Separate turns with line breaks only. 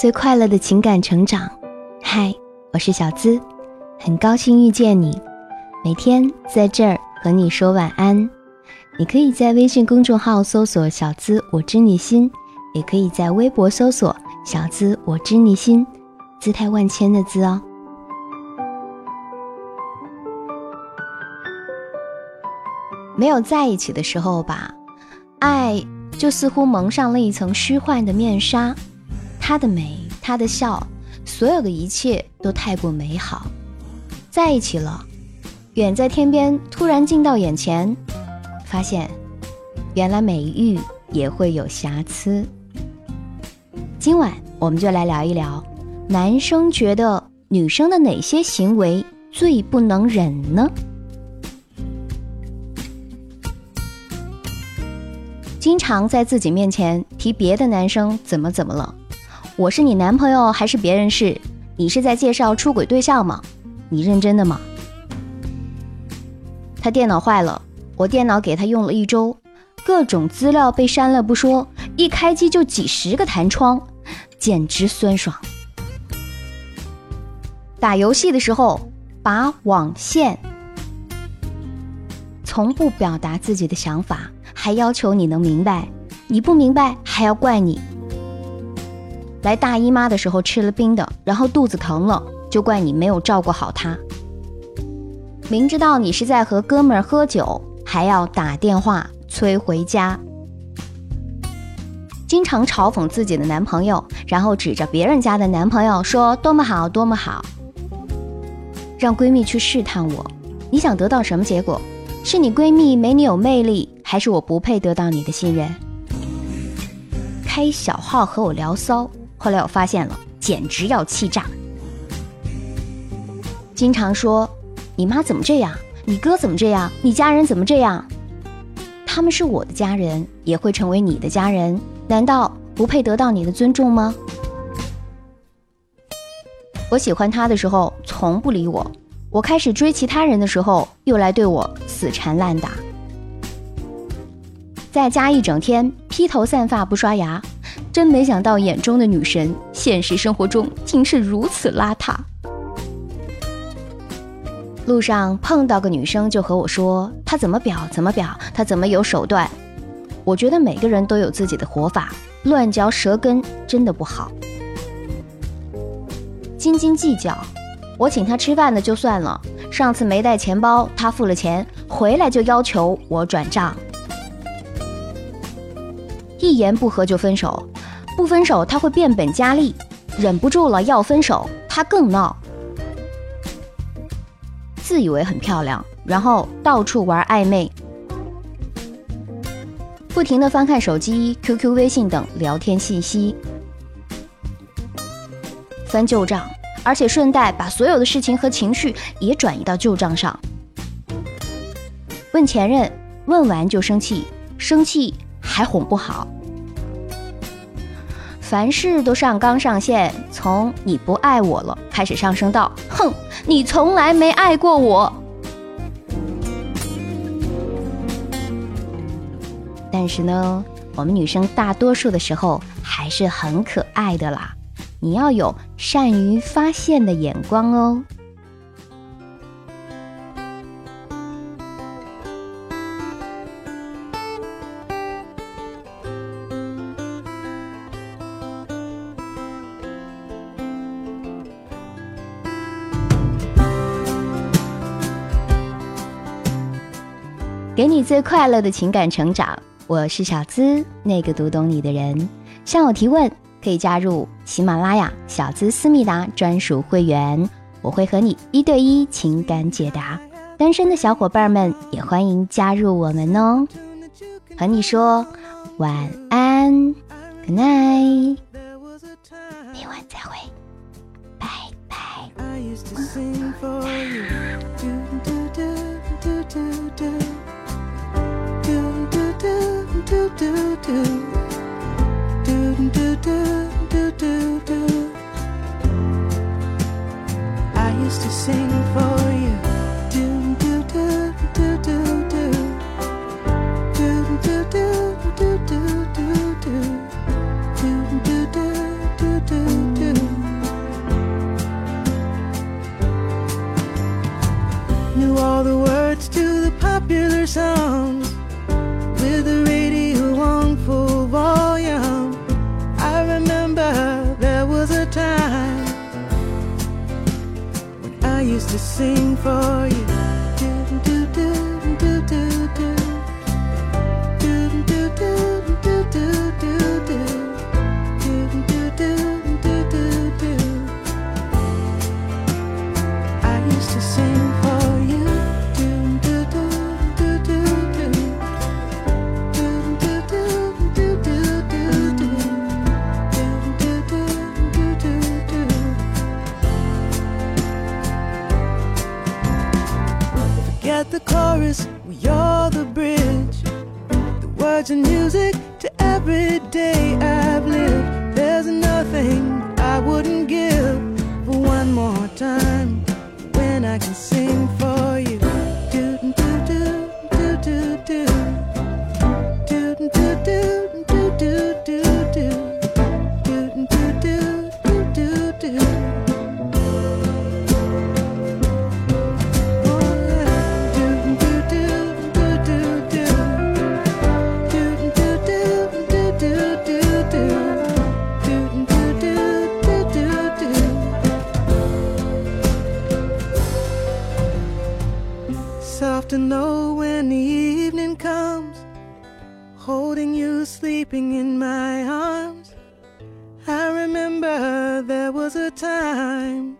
最快乐的情感成长。嗨，我是小资，很高兴遇见你。每天在这儿和你说晚安。你可以在微信公众号搜索“小资我知你心”，也可以在微博搜索“小资我知你心”，姿态万千的“资”哦。没有在一起的时候吧，爱就似乎蒙上了一层虚幻的面纱。她的美，她的笑，所有的一切都太过美好。在一起了，远在天边，突然近到眼前，发现原来美玉也会有瑕疵。今晚我们就来聊一聊，男生觉得女生的哪些行为最不能忍呢？经常在自己面前提别的男生怎么怎么了。我是你男朋友还是别人是？你是在介绍出轨对象吗？你认真的吗？他电脑坏了，我电脑给他用了一周，各种资料被删了不说，一开机就几十个弹窗，简直酸爽。打游戏的时候拔网线，从不表达自己的想法，还要求你能明白，你不明白还要怪你。来大姨妈的时候吃了冰的，然后肚子疼了，就怪你没有照顾好她。明知道你是在和哥们儿喝酒，还要打电话催回家。经常嘲讽自己的男朋友，然后指着别人家的男朋友说多么好多么好。让闺蜜去试探我，你想得到什么结果？是你闺蜜没你有魅力，还是我不配得到你的信任？开小号和我聊骚。后来我发现了，简直要气炸。经常说，你妈怎么这样？你哥怎么这样？你家人怎么这样？他们是我的家人，也会成为你的家人，难道不配得到你的尊重吗？我喜欢他的时候从不理我，我开始追其他人的时候又来对我死缠烂打，在家一整天披头散发不刷牙。真没想到，眼中的女神，现实生活中竟是如此邋遢。路上碰到个女生，就和我说她怎么表怎么表，她怎么有手段。我觉得每个人都有自己的活法，乱嚼舌根真的不好。斤斤计较，我请他吃饭的就算了，上次没带钱包，他付了钱，回来就要求我转账，一言不合就分手。不分手他会变本加厉，忍不住了要分手，他更闹。自以为很漂亮，然后到处玩暧昧，不停的翻看手机、QQ、微信等聊天信息，翻旧账，而且顺带把所有的事情和情绪也转移到旧账上。问前任，问完就生气，生气还哄不好。凡事都上纲上线，从“你不爱我了”开始上升到“哼，你从来没爱过我”。但是呢，我们女生大多数的时候还是很可爱的啦，你要有善于发现的眼光哦。给你最快乐的情感成长，我是小资，那个读懂你的人。向我提问可以加入喜马拉雅小资思密达专属会员，我会和你一对一情感解答。单身的小伙伴们也欢迎加入我们哦。和你说晚安，Good night，sing for
you. sleeping in my arms. I remember there was a time